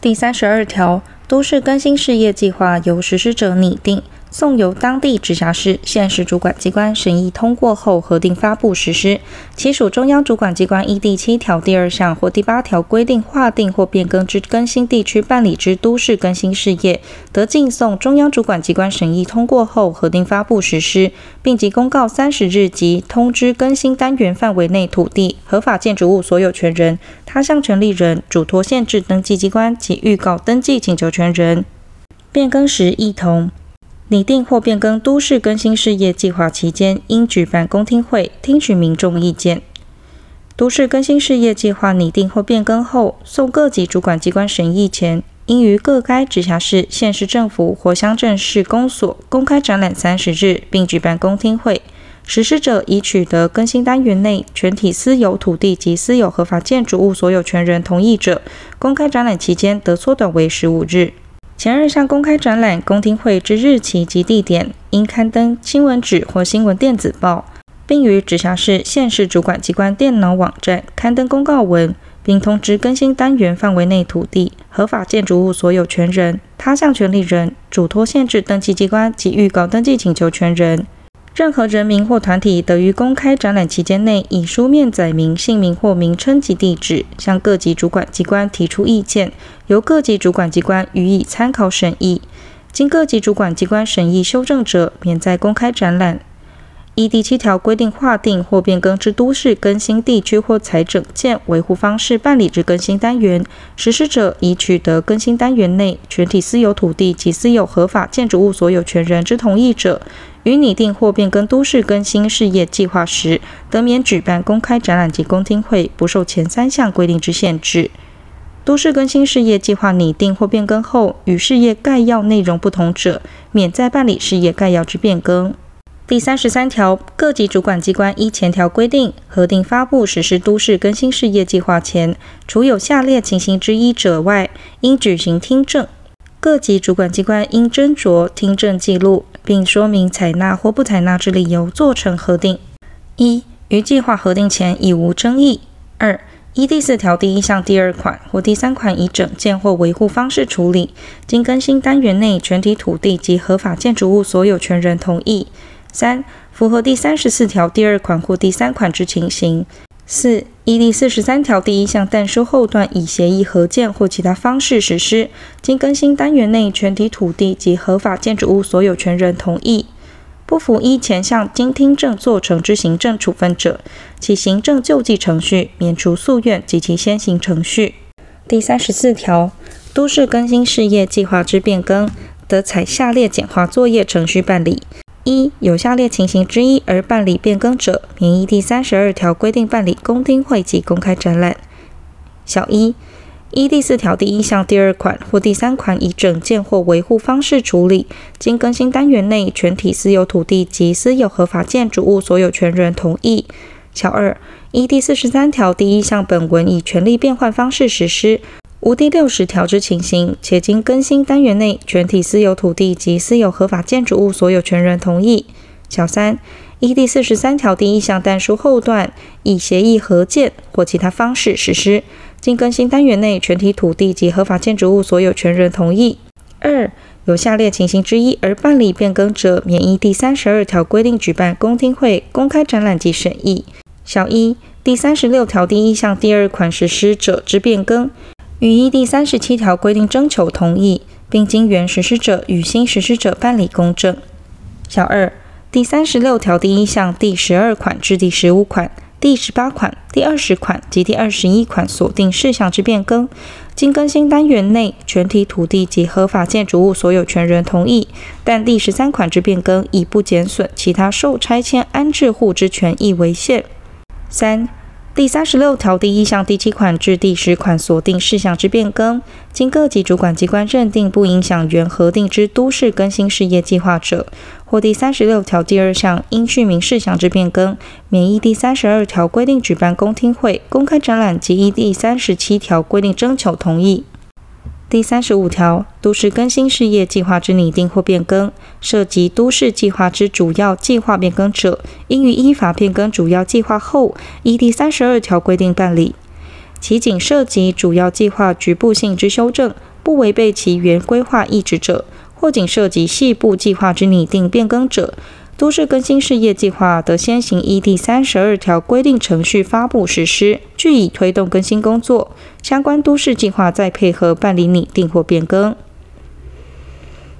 第三十二条，都市更新事业计划由实施者拟定。送由当地直辖市、县市主管机关审议通过后核定发布实施。其属中央主管机关依第七条第二项或第八条规定划定或变更之更新地区办理之都市更新事业，得径送中央主管机关审议通过后核定发布实施，并即公告三十日及通知更新单元范围内土地、合法建筑物所有权人、他项权利人、嘱托限制登记机关及预告登记请求权权人。变更时一同。拟定或变更都市更新事业计划期间，应举办公听会，听取民众意见。都市更新事业计划拟定或变更后，送各级主管机关审议前，应于各该直辖市、县市政府或乡镇市公所公开展览三十日，并举办公听会。实施者已取得更新单元内全体私有土地及私有合法建筑物所有权人同意者，公开展览期间得缩短为十五日。前二项公开展览、公听会之日期及地点，应刊登新闻纸或新闻电子报，并于直辖市、县市主管机关电脑网站刊登公告文，并通知更新单元范围内土地、合法建筑物所有权人、他项权利人、嘱托限制登记机关及预告登记请求权人。任何人民或团体得于公开展览期间内，以书面载明姓名或名称及地址，向各级主管机关提出意见，由各级主管机关予以参考审议。经各级主管机关审议修正者，免在公开展览。依第七条规定划定或变更之都市更新地区或采整建维护方式办理之更新单元，实施者已取得更新单元内全体私有土地及私有合法建筑物所有权人之同意者，于拟定或变更都市更新事业计划时，得免举办公开展览及公听会，不受前三项规定之限制。都市更新事业计划拟定或变更后，与事业概要内容不同者，免再办理事业概要之变更。第三十三条，各级主管机关依前条规定核定发布实施都市更新事业计划前，除有下列情形之一者外，应举行听证。各级主管机关应斟酌听证记录，并说明采纳或不采纳之理由，做成核定。一、于计划核定前已无争议；二、依第四条第一项第二款或第三款以整件或维护方式处理，经更新单元内全体土地及合法建筑物所有权人同意；三、符合第三十四条第二款或第三款之情形。四、依第四十三条第一项但书后段以协议合建或其他方式实施，经更新单元内全体土地及合法建筑物所有权人同意，不服依前项经听证做成之行政处分者，其行政救济程序免除诉愿及其先行程序。第三十四条，都市更新事业计划之变更，得采下列简化作业程序办理。一、有下列情形之一而办理变更者，免依第三十二条规定办理公听会及公开展览。小一、依第四条第一项第二款或第三款以整件或维护方式处理，经更新单元内全体私有土地及私有合法建筑物所有权人同意。小二、依第四十三条第一项本文以权利变换方式实施。无第六十条之情形，且经更新单元内全体私有土地及私有合法建筑物所有权人同意。小三，依第四十三条第一项但书后段以协议合建或其他方式实施，经更新单元内全体土地及合法建筑物所有权人同意。二，有下列情形之一而办理变更者，免依第三十二条规定举办公听会、公开展览及审议。小一，第三十六条第一项第二款实施者之变更。予依第三十七条规定征求同意，并经原实施者与新实施者办理公证。小二，第三十六条第一项第十二款至第十五款、第十八款、第二十款及第二十一款所定事项之变更，经更新单元内全体土地及合法建筑物所有权人同意，但第十三款之变更以不减损其他受拆迁安置户之权益为限。三。第三十六条第一项第七款至第十款锁定事项之变更，经各级主管机关认定不影响原核定之都市更新事业计划者，或第三十六条第二项应续名事项之变更，免依第三十二条规定举办公听会、公开展览及依第三十七条规定征求同意。第三十五条，都市更新事业计划之拟定或变更，涉及都市计划之主要计划变更者，应于依法变更主要计划后，依第三十二条规定办理。其仅涉及主要计划局部性之修正，不违背其原规划意旨者，或仅涉及细部计划之拟定变更者，都市更新事业计划得先行依第三十二条规定程序发布实施，据以推动更新工作。相关都市计划再配合办理拟定或变更。